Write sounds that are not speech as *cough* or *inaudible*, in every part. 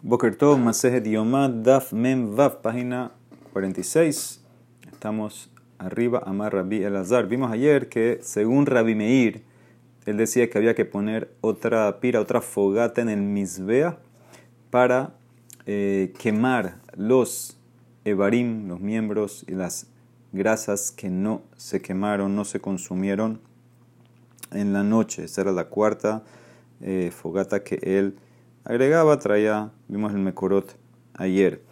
Boker Tov, Masejet Yomad, Daf Mem Vav, página 46. Estamos arriba, Amar Rabbi Elazar. Vimos ayer que, según Rabbi Meir, él decía que había que poner otra pira, otra fogata en el Misbea para eh, quemar los Evarim, los miembros y las grasas que no se quemaron, no se consumieron en la noche. Esa era la cuarta eh, fogata que él agregaba, traía, vimos el Mekorot ayer.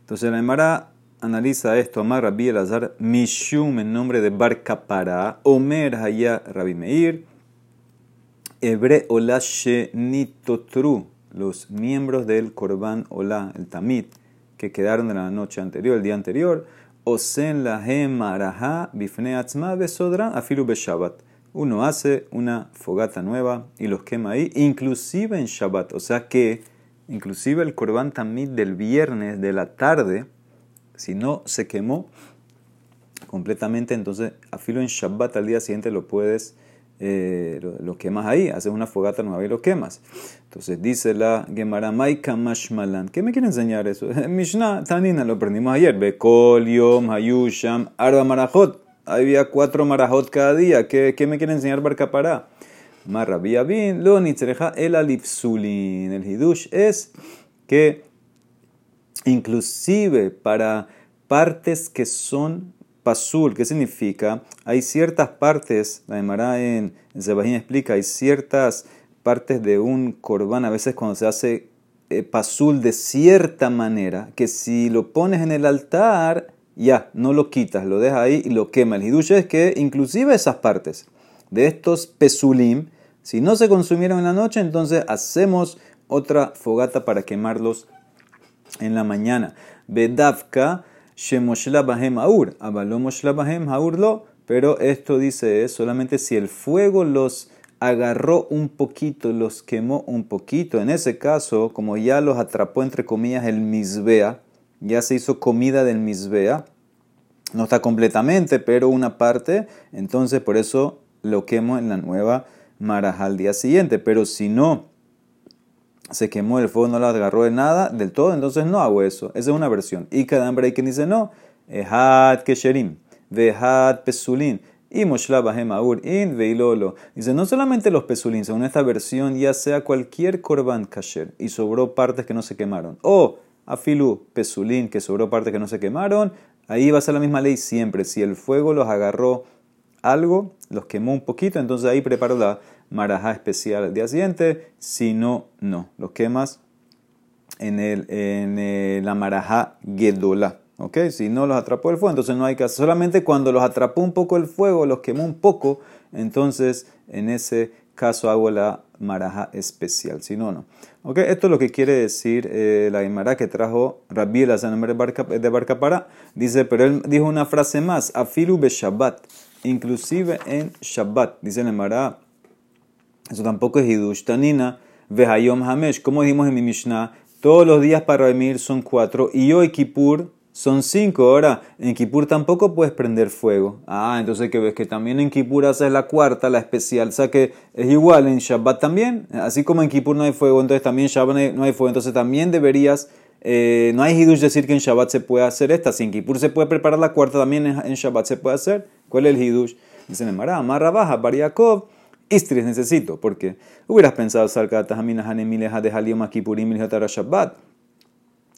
Entonces la Emara analiza esto, Amar Rabbi Elazar, Mishum en nombre de Bar Kapara, Omer Haya Rabbi Meir, Ebre Ola Nitotru, los miembros del Korban Ola, el Tamit, que quedaron de la noche anterior, el día anterior, Osen Lahem Maraha Bifne Atzma Besodra Afilu Beshabat uno hace una fogata nueva y los quema ahí, inclusive en Shabbat. O sea que, inclusive el Korban Tamid del viernes de la tarde, si no se quemó completamente, entonces afilo en Shabbat al día siguiente lo puedes, eh, lo, quemas ahí, haces una fogata nueva y lo quemas. Entonces dice la Gemara Maika Mashmalan. ¿Qué me quiere enseñar eso? *laughs* Mishnah Tanina lo aprendimos ayer. Bekol Yom Hayusham Arba Marajot había cuatro marajot cada día. ¿Qué, me quiere enseñar Barcapará? Marrabía bien, lo nitzreja el alipsulin. El hidush es que inclusive para partes que son pasul, ¿qué significa? Hay ciertas partes, la Emara en, en explica, hay ciertas partes de un corbán, a veces cuando se hace eh, pasul de cierta manera, que si lo pones en el altar, ya, no lo quitas, lo dejas ahí y lo quema. El hidush es que inclusive esas partes de estos pesulim, si no se consumieron en la noche, entonces hacemos otra fogata para quemarlos en la mañana. Bedavka shemoshla bahem aur, pero esto dice es solamente si el fuego los agarró un poquito, los quemó un poquito. En ese caso, como ya los atrapó entre comillas el misbea, ya se hizo comida del misbea, no está completamente, pero una parte, entonces por eso lo quemo en la nueva maraja al día siguiente. Pero si no se quemó el fuego, no lo agarró de nada, del todo, entonces no hago eso. Esa es una versión. Y cada hay quien dice no. Ehad kesherim, vehad pesulin. Y Maur in veilolo. Dice, no solamente los pesulín, según esta versión, ya sea cualquier korban kasher y sobró partes que no se quemaron. O afilu pesulín, que sobró partes que no se quemaron, ahí va a ser la misma ley siempre. Si el fuego los agarró algo, los quemó un poquito, entonces ahí preparo la marajá especial al día. Si no, no. Los quemas en, el, en la marajá gedola. ¿Ok? Si no los atrapó el fuego, entonces no hay que Solamente cuando los atrapó un poco el fuego, los quemó un poco, entonces en ese caso hago la maraja especial, si no, no. Okay, esto es lo que quiere decir eh, la Gemara que trajo Rabbi Elazar de Barcapara. Dice, pero él dijo una frase más, afilu be Shabbat, inclusive en Shabbat. Dice la Gemara, eso tampoco es hidush, tanina, vehayom hamesh. Como dijimos en mi Mishnah, todos los días para dormir son cuatro, y hoy Kippur son cinco. Ahora, en Kippur tampoco puedes prender fuego. Ah, entonces que ves que también en Kippur haces la cuarta, la especial. O sea que es igual en Shabbat también. Así como en Kippur no hay fuego, entonces también Shabbat no hay fuego. Entonces también deberías, eh, no hay hidush decir que en Shabbat se puede hacer esta. Si en Kippur se puede preparar la cuarta, también en Shabbat se puede hacer. ¿Cuál es el hidush? Dicen en Mará, amarra baja, bariakov. Istris necesito, porque hubieras pensado salcatas aminas anemileja de haliom Kippurim Shabbat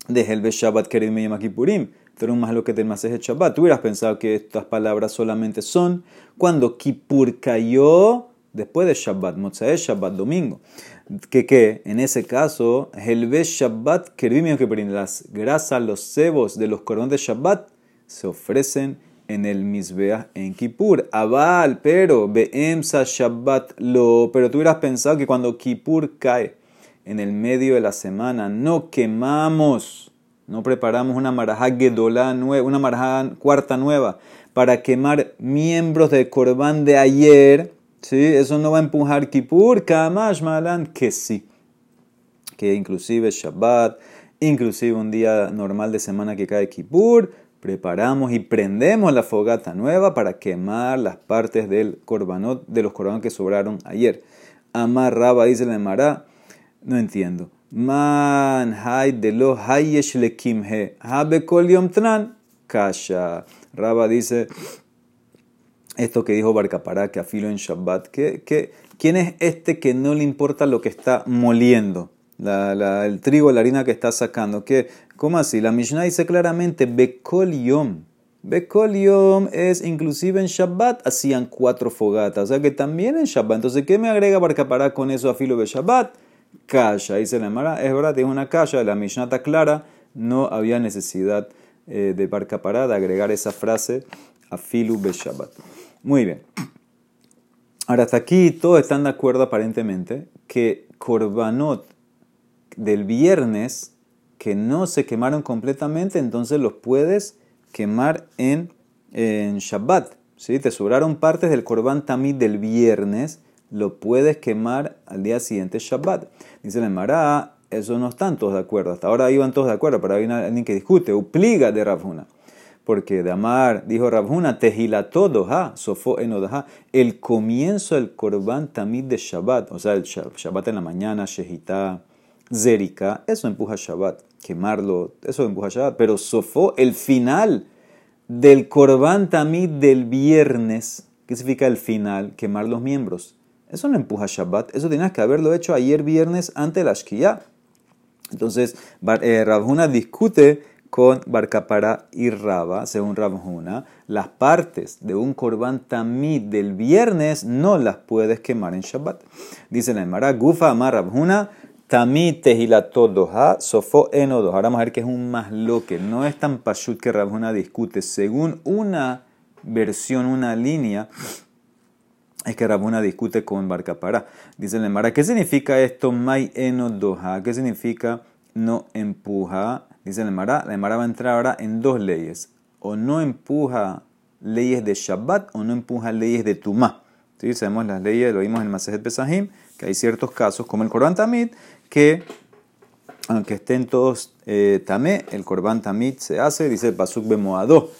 de Helve Shabbat Kerim Yom Kippurim, pero más lo que te es Shabbat. Tú hubieras pensado que estas palabras solamente son cuando Kippur cayó después de Shabbat, Motzai Shabbat, domingo. Que, que en ese caso, Helve Shabbat Kerim Yom Kippurim, las grasas, los cebos de los corones de Shabbat se ofrecen en el Misbeah en Kippur. Abal, pero Beemsa Shabbat lo. Pero tú hubieras pensado que cuando Kippur cae en el medio de la semana, no quemamos, no preparamos una marajá gedolá nueva, una marajá cuarta nueva para quemar miembros del corbán de ayer, ¿sí? eso no va a empujar Kippur, Kamash Malan, que sí, que inclusive Shabbat, inclusive un día normal de semana que cae Kippur, preparamos y prendemos la fogata nueva para quemar las partes del corbanot, de los corbanos que sobraron ayer. Amarraba, dice la Emara, no entiendo. Man hay de lo hayesh lekimhe. Habe kol yom tran. Kasha. Raba dice esto que dijo Barcapará, que afilo en Shabbat. quién es este que no le importa lo que está moliendo? el trigo, la harina que está sacando. ¿Qué? ¿Cómo así? La Mishnah dice claramente, Bekol Yom. Yom es inclusive en Shabbat hacían cuatro fogatas. O sea que también en Shabbat. Entonces, ¿qué me agrega Barcapará con eso a filo de Shabbat? Kasha. Dice la Mara, es verdad, es una kasha. La Mishnah está clara. No había necesidad eh, de Barcapará de agregar esa frase a filo de Shabbat. Muy bien. Ahora, hasta aquí todos están de acuerdo aparentemente que Korbanot del viernes que no se quemaron completamente, entonces los puedes quemar en, en Shabbat. Si Te sobraron partes del Korban Tamid del viernes, lo puedes quemar al día siguiente Shabbat. Dice la Emara, eso no están todos de acuerdo. Hasta ahora iban todos de acuerdo, pero hay alguien que discute. Upliga de Rafuna porque de amar, dijo Rabhuna, tejilató doha, sofó enodaha, el comienzo del korban tamid de Shabbat, o sea, el Shabbat en la mañana, shehita, zerika, eso empuja Shabbat, quemarlo, eso empuja Shabbat, pero sofó el final del korban tamid del viernes, ¿qué significa el final? Quemar los miembros. Eso no empuja Shabbat, eso tenías que haberlo hecho ayer viernes ante la Shkiyah. Entonces, eh, Rabhuna discute con Barcapara y Raba, según Rabjuna, las partes de un korban tamid del viernes no las puedes quemar en Shabbat. Dice la Emara, Gufa Amar Rabjuna, tamid tehilato doha, sofo eno Ahora vamos a ver que es un más que no es tan pashut que Rabjuna discute. Según una versión, una línea, es que Rabuna discute con Barcapara. Dice la Emara, ¿qué significa esto? Mai eno doha. ¿Qué significa no empuja? Dice el Emara, la Emara va a entrar ahora en dos leyes. O no empuja leyes de Shabbat o no empuja leyes de Tumá. ¿Sí? Sabemos las leyes, lo vimos en el Masejet Pesahim, que hay ciertos casos, como el Korban Tamid, que aunque estén todos eh, tamé, el Korban Tamid se hace, dice el Pasuk Bemoado,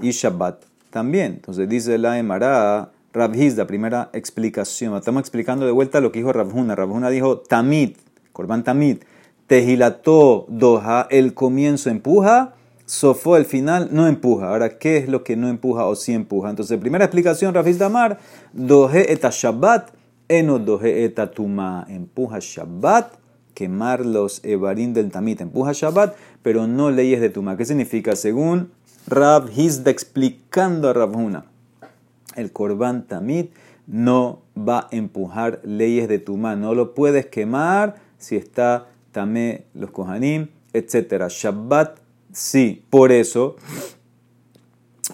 y Shabbat también. Entonces dice la Emara, Rabhiz, primera explicación. Estamos explicando de vuelta lo que dijo Rabhuna. Rabhuna dijo Tamid, Korban Tamid. Tejilató doha, el comienzo empuja, sofó el final no empuja. Ahora, ¿qué es lo que no empuja o sí empuja? Entonces, primera explicación, Rafiz Damar, dohe eta Shabbat, eno dohe eta tuma, empuja Shabbat, quemar los evarim del tamit, empuja Shabbat, pero no leyes de tuma. ¿Qué significa? Según Rav Hizda explicando a Ravuna, el korban tamit no va a empujar leyes de tuma, no lo puedes quemar si está Tamé, los Kohanim, etc. Shabbat, sí. Por eso,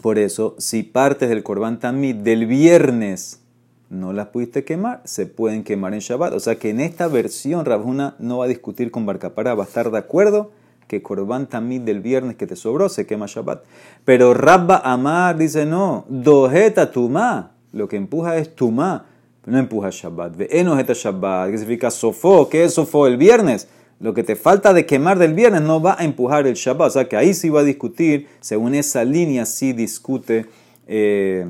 por eso, si partes del Korban Tamid del viernes no las pudiste quemar, se pueden quemar en Shabbat. O sea que en esta versión Rabjuna no va a discutir con Barcapará, va a estar de acuerdo que Korban Tamid del viernes que te sobró se quema Shabbat. Pero Rabba Amar dice no, dojeta tuma, lo que empuja es tuma, no empuja Shabbat. Ve enojeta Shabbat, que significa sofó, ¿qué es sofó el viernes? lo que te falta de quemar del viernes no va a empujar el Shabbat. O sea que ahí sí va a discutir, según esa línea sí discute eh,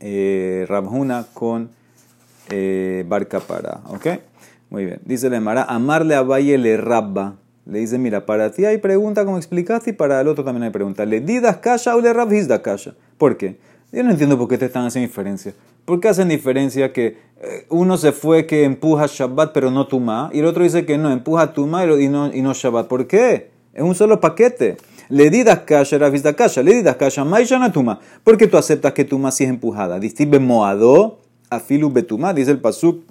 eh Rabjuna con eh, Barca para. ¿Ok? Muy bien. Dice la Emara, amarle a Valle le rabba. Le dice, mira, para ti hay pregunta como explicaste y para el otro también hay pregunta. ¿Le didas kasha o le rabhis kasha? ¿Por qué? Yo no entiendo por qué te están haciendo diferencia. ¿Por qué hacen diferencia que eh, uno se fue que empuja Shabbat pero no Tumá y el otro dice que no, empuja Tumá y no, y no Shabbat? ¿Por qué? Es un solo paquete. Le didas kasha, vista kasha, le didas kasha, maishana Tumá. ¿Por qué tú aceptas que Tumá sí es empujada? Distibe moado, afilu betumá, dice el pasuk.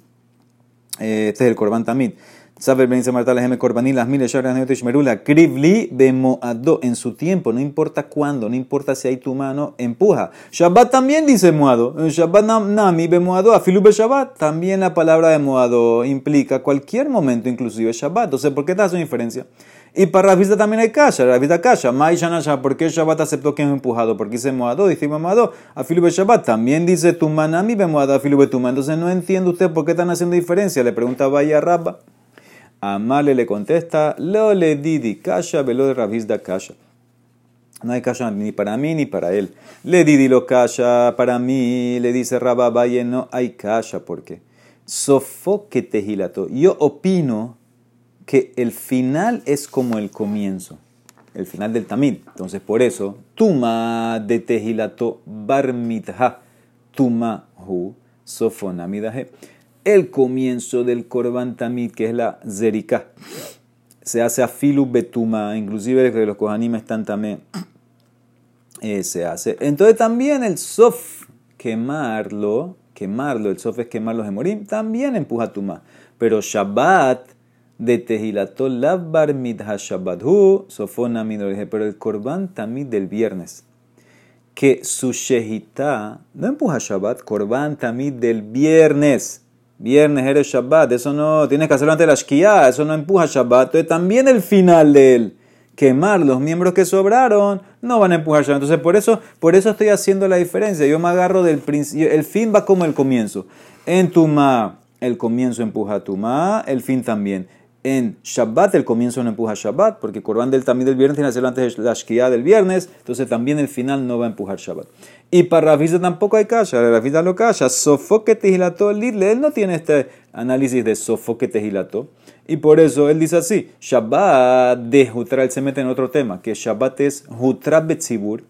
Eh, este es el Korban Tamid. Saber ben Marta las Korbaní, las miles Merula, Krivli Bemoado, en su tiempo, no importa cuándo, no importa si hay tu mano, empuja. Shabbat también dice Moado, Shabbat Nami Bemoado, Afilu Shabbat, también la palabra de Moado implica cualquier momento, inclusive Shabbat. Entonces, ¿por qué te hace diferencia? Y para Rafista también hay kasha, Rafista kasha, Mai Shanasha, ¿por qué Shabbat aceptó que es empujado? Porque dice Moado, dice Moado, Afilu Shabbat, también dice Tumanami Bemoado, Afilu Be Tuma. Entonces, no entiende usted por qué están haciendo diferencia. Le pregunta Vaya Rabba. Amale le contesta, lo le didi kasha, velo de Ravizda kasha. No hay kasha ni para mí ni para él. Le didi lo kasha, para mí, le dice Rabba no hay kasha. ¿Por qué? Sofoque tejilato. Yo opino que el final es como el comienzo, el final del tamid. Entonces, por eso, tuma de tejilato barmitha, tuma hu sofonamidaje. El comienzo del korban tamid, que es la zerika, se hace a filu betuma, inclusive que los kohanim están también, eh, se hace. Entonces también el sof, quemarlo, quemarlo, el sof es quemar los morim, también empuja tuma. Pero Shabbat, de Tehilato Labbar Midha Shabbat Hu, Sofona pero el Korban Tamid del viernes. Que su Shehita no empuja Shabbat, Korban Tamid del viernes. Viernes eres Shabbat, eso no, tienes que hacerlo antes de la Shkia, eso no empuja Shabbat. Entonces también el final de él, quemar los miembros que sobraron, no van a empujar Shabbat. Entonces por eso, por eso estoy haciendo la diferencia. Yo me agarro del principio, el fin va como el comienzo. En Tuma, el comienzo empuja Tuma, el fin también en Shabbat, el comienzo no empuja Shabbat, porque Corban del también del viernes tiene que hacerlo antes de la Shkia del viernes, entonces también el final no va a empujar Shabbat. Y para Rafisa tampoco hay kasha, Rafisa lo kasha, sofoque tejilato lidle, él no tiene este análisis de sofoque tejilato, y por eso él dice así, Shabbat de Jutra, él se mete en otro tema, que Shabbat es Jutra Betzibur,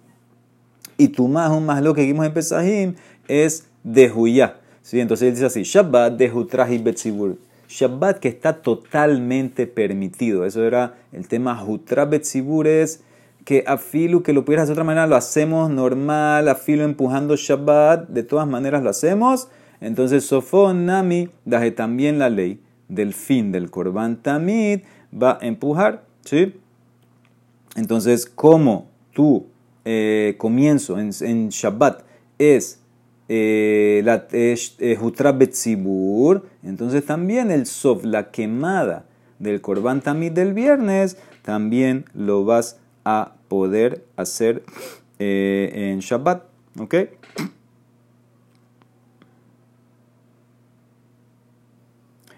y tu más, un más lo que vimos en Pesahim, es de Huyá. ¿Sí? Entonces él dice así, Shabbat de Jutra y Betzibur. Shabbat que está totalmente permitido. Eso era el tema Hutra Betzibur es que afilu que lo pudieras de otra manera lo hacemos normal, afilu empujando Shabbat, de todas maneras lo hacemos. Entonces Sofón Nami daje también la ley del fin del Korban Tamid va a empujar, ¿sí? Entonces, como tu eh, comienzo en, en Shabbat es la eh, Jutra Betzibur, entonces también el sof, la quemada del Korban Tamid del viernes, también lo vas a poder hacer eh, en Shabbat. ¿Ok?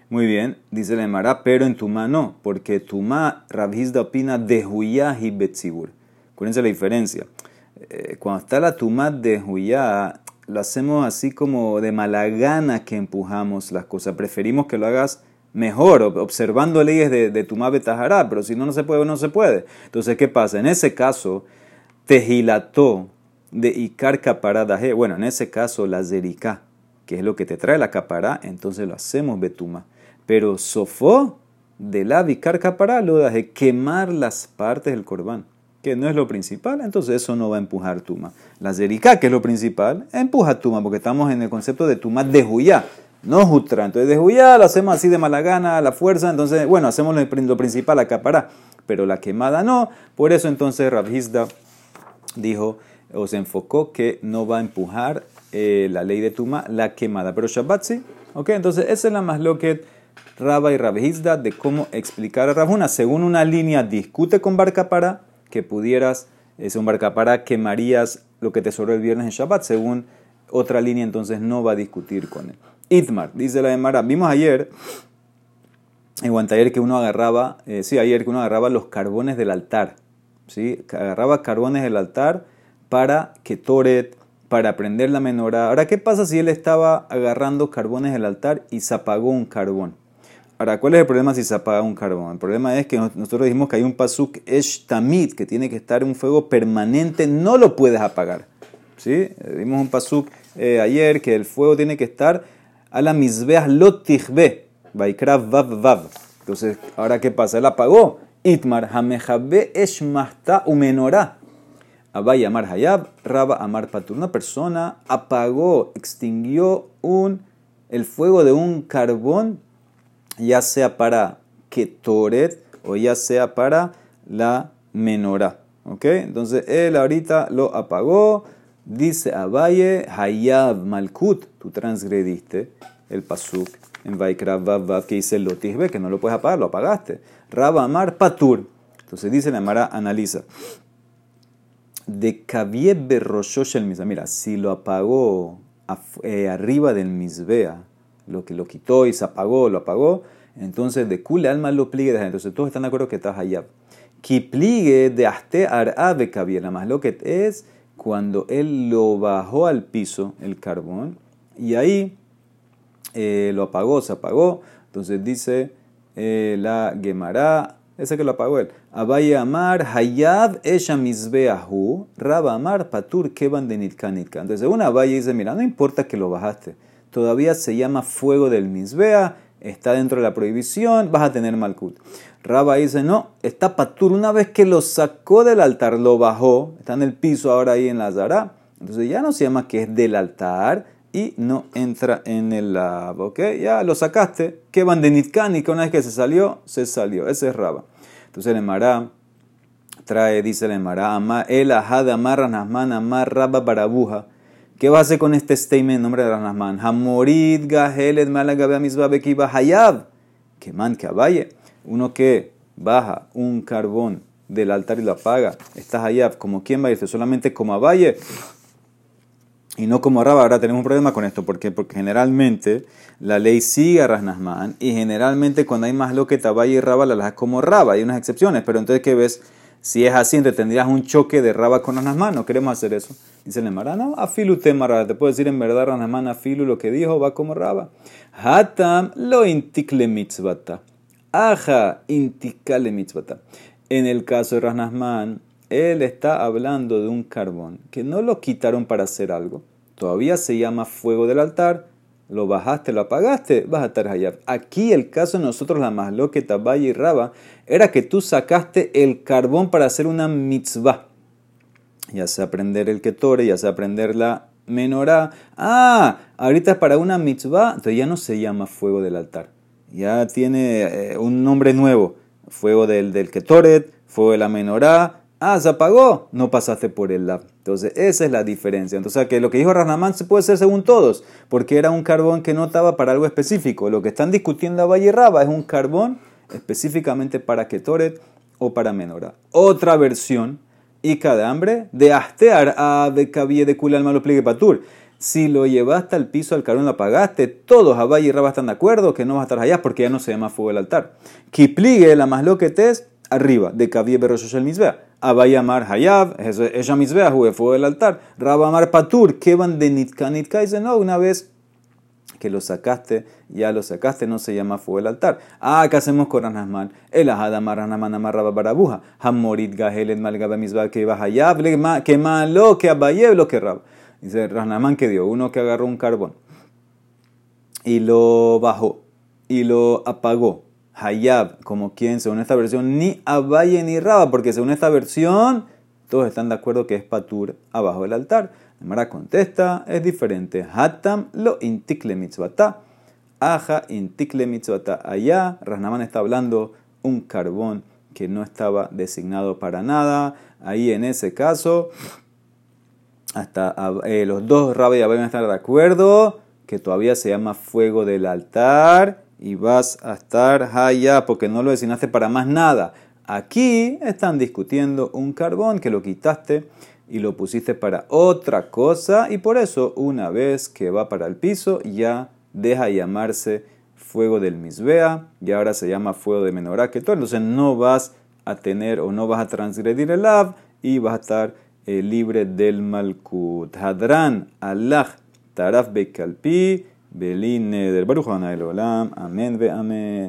Muy bien, dice la Emara, pero en Tumá no, porque Tumá, Rabhizda opina de Huyá y Betzibur. Acuérdense la diferencia. cuando está la Tumá de Huyá, lo hacemos así como de mala gana que empujamos las cosas. Preferimos que lo hagas mejor, observando leyes de, de tu Tajará, pero si no, no se puede, no se puede. Entonces, ¿qué pasa? En ese caso, tejilató de Icar Capará Bueno, en ese caso, la Zerika, que es lo que te trae la capará, entonces lo hacemos betuma. Pero sofó de la Icar Capará lo de quemar las partes del corbán que no es lo principal, entonces eso no va a empujar tuma. La zerika, que es lo principal, empuja tuma, porque estamos en el concepto de tuma de huyá, no jutra. Entonces de huyá lo hacemos así de mala gana, a la fuerza, entonces, bueno, hacemos lo, principal, la capará, pero la quemada no. Por eso entonces Rabhizda dijo, o se enfocó que no va a empujar eh, la ley de tuma, la quemada, pero Shabbat sí. Ok, entonces esa es la más lo que Rabba y Rabhizda de cómo explicar a Rabuna. Según una línea discute con Barcapara, que pudieras, es un barcapara, quemarías lo que te sobró el viernes en Shabbat, según otra línea, entonces no va a discutir con él. Itmar, dice la Emara, vimos ayer, en ayer que uno agarraba, eh, sí, ayer que uno agarraba los carbones del altar, ¿sí? agarraba carbones del altar para que Toret, para prender la menorá. Ahora, ¿qué pasa si él estaba agarrando carbones del altar y se apagó un carbón? Ahora, ¿cuál es el problema si se apaga un carbón? El problema es que nosotros dijimos que hay un pasuk esh tamid, que tiene que estar un fuego permanente, no lo puedes apagar. ¿Sí? Vimos un pasuk eh, ayer que el fuego tiene que estar a la misbeas lotichbe, vaikrav vav vav. Entonces, ¿ahora qué pasa? Él apagó. Itmar hamejabe esh mahta umenorá. Abay amar hayab, raba amar patur. Una persona apagó, extinguió un, el fuego de un carbón ya sea para Ketoret o ya sea para la menorá. ¿Ok? Entonces él ahorita lo apagó. Dice Abaye, Hayab Malkut, tú transgrediste el pasuk en Vaikra que dice Lotisbe, que no lo puedes apagar, lo apagaste. Rabba Amar Patur. Entonces dice la Mara, analiza. De Kavieb Berroshosh el. Mira, si lo apagó eh, arriba del Misbea, lo que lo quitó y se apagó, lo apagó. Entonces, de kule alma lo pligue de Entonces, todos están de acuerdo que está hayab. Ki pligue de aste arabe la más lo que es cuando él lo bajó al piso, el carbón, y ahí eh, lo apagó, se apagó. Entonces dice eh, la Gemara, ese que lo apagó él. Abaye Amar, Hayab Esha Mizbeahu, Raba Amar, Patur Keban de Nitkanitka. Entonces, una Abaye dice: Mira, no importa que lo bajaste, todavía se llama fuego del Mizbea, está dentro de la prohibición, vas a tener Malkut. Raba dice: No, está Patur, una vez que lo sacó del altar, lo bajó, está en el piso ahora ahí en la Zara. Entonces, ya no se llama que es del altar y no entra en el lab, ¿ok? Ya lo sacaste, que van de Nitkanika, una vez que se salió, se salió, ese es Raba. Entonces el Emara trae, dice el Emara, el ajad amar ranasman amar Raba barabuja. ¿Qué va a hacer con este statement en nombre de Ranasman? Hamorid gahelet malagabea misba bekiba hayab. Que man que abaye. Uno que baja un carbón del altar y lo apaga. Está hayab. ¿Como quién va a irse? Solamente como abaye y no como Raba. Ahora tenemos un problema con esto. ¿Por qué? Porque generalmente la ley sigue a Rasnasman y generalmente cuando hay más lo que Tabaya y Raba la las como Raba. Hay unas excepciones, pero entonces, ¿qué ves? Si es así, entonces tendrías un choque de Raba con Rasnasman. No queremos hacer eso. Dice el no, afilu tema Te puedo decir en verdad Rasnasman, afilu lo que dijo va como Raba. Hatam lo intikle mitzvata. Aja intikale mitzvata. En el caso de Rasnasman, él está hablando de un carbón que no lo quitaron para hacer algo. Todavía se llama fuego del altar. Lo bajaste, lo apagaste, vas a estar allá. Aquí el caso de nosotros, la más lo que Tabaya y Raba, era que tú sacaste el carbón para hacer una mitzvah. Ya sea aprender el ketore, ya sea aprender la menorá. Ah, ahorita es para una mitzvah, entonces ya no se llama fuego del altar. Ya tiene eh, un nombre nuevo. Fuego del, del ketoret, fuego de la menorá, Ah, se apagó, no pasaste por el lab. Entonces, esa es la diferencia. Entonces, que lo que dijo Ranamán se puede hacer según todos, porque era un carbón que no estaba para algo específico. Lo que están discutiendo a Valle Raba es un carbón específicamente para Ketoret o para Menora. Otra versión, y cada hambre, de astear a Bekabie de Kula al malo pliegue patur. Si lo llevaste al piso al carbón lo apagaste, todos a y Raba están de acuerdo que no vas a estar allá porque ya no se llama fuego del altar. Kipligue, la más lo que te es, arriba, de Kabie Berrosh el Misbea. Abayamar Hayab, ella Misbea, del altar. Rabamar Patur, van de Nitka Nitka, dice no, una vez que lo sacaste, ya lo sacaste, no se llama fuego del altar. Ah, ¿qué hacemos con Ranasman? El Ahadamar Ranasman Amar Rababarabuja. Hamorit Gahelet Malgaba Misbea, que Hayab, que malo, que Abayeb, lo que Rab. Dice Ranasman que dio, uno que agarró un carbón y lo bajó y lo apagó Hayab, como quien, según esta versión, ni Abaye ni Raba, porque según esta versión, todos están de acuerdo que es Patur abajo del altar. Mara contesta, es diferente. Hatam lo intikle mitzvata. Aja intikle mitzvata. Allá, Rasnaman está hablando un carbón que no estaba designado para nada. Ahí en ese caso, hasta eh, los dos Rabba y Abaye van a estar de acuerdo que todavía se llama fuego del altar y vas a estar allá porque no lo designaste para más nada. Aquí están discutiendo un carbón que lo quitaste y lo pusiste para otra cosa y por eso una vez que va para el piso ya deja llamarse fuego del misbea y ahora se llama fuego de menorá que todo. Entonces no vas a tener o no vas a transgredir el av y vas a estar eh, libre del malkut. Hadran Allah taraf bekalpi. Beline del Baruch Olam. Amén ve amén.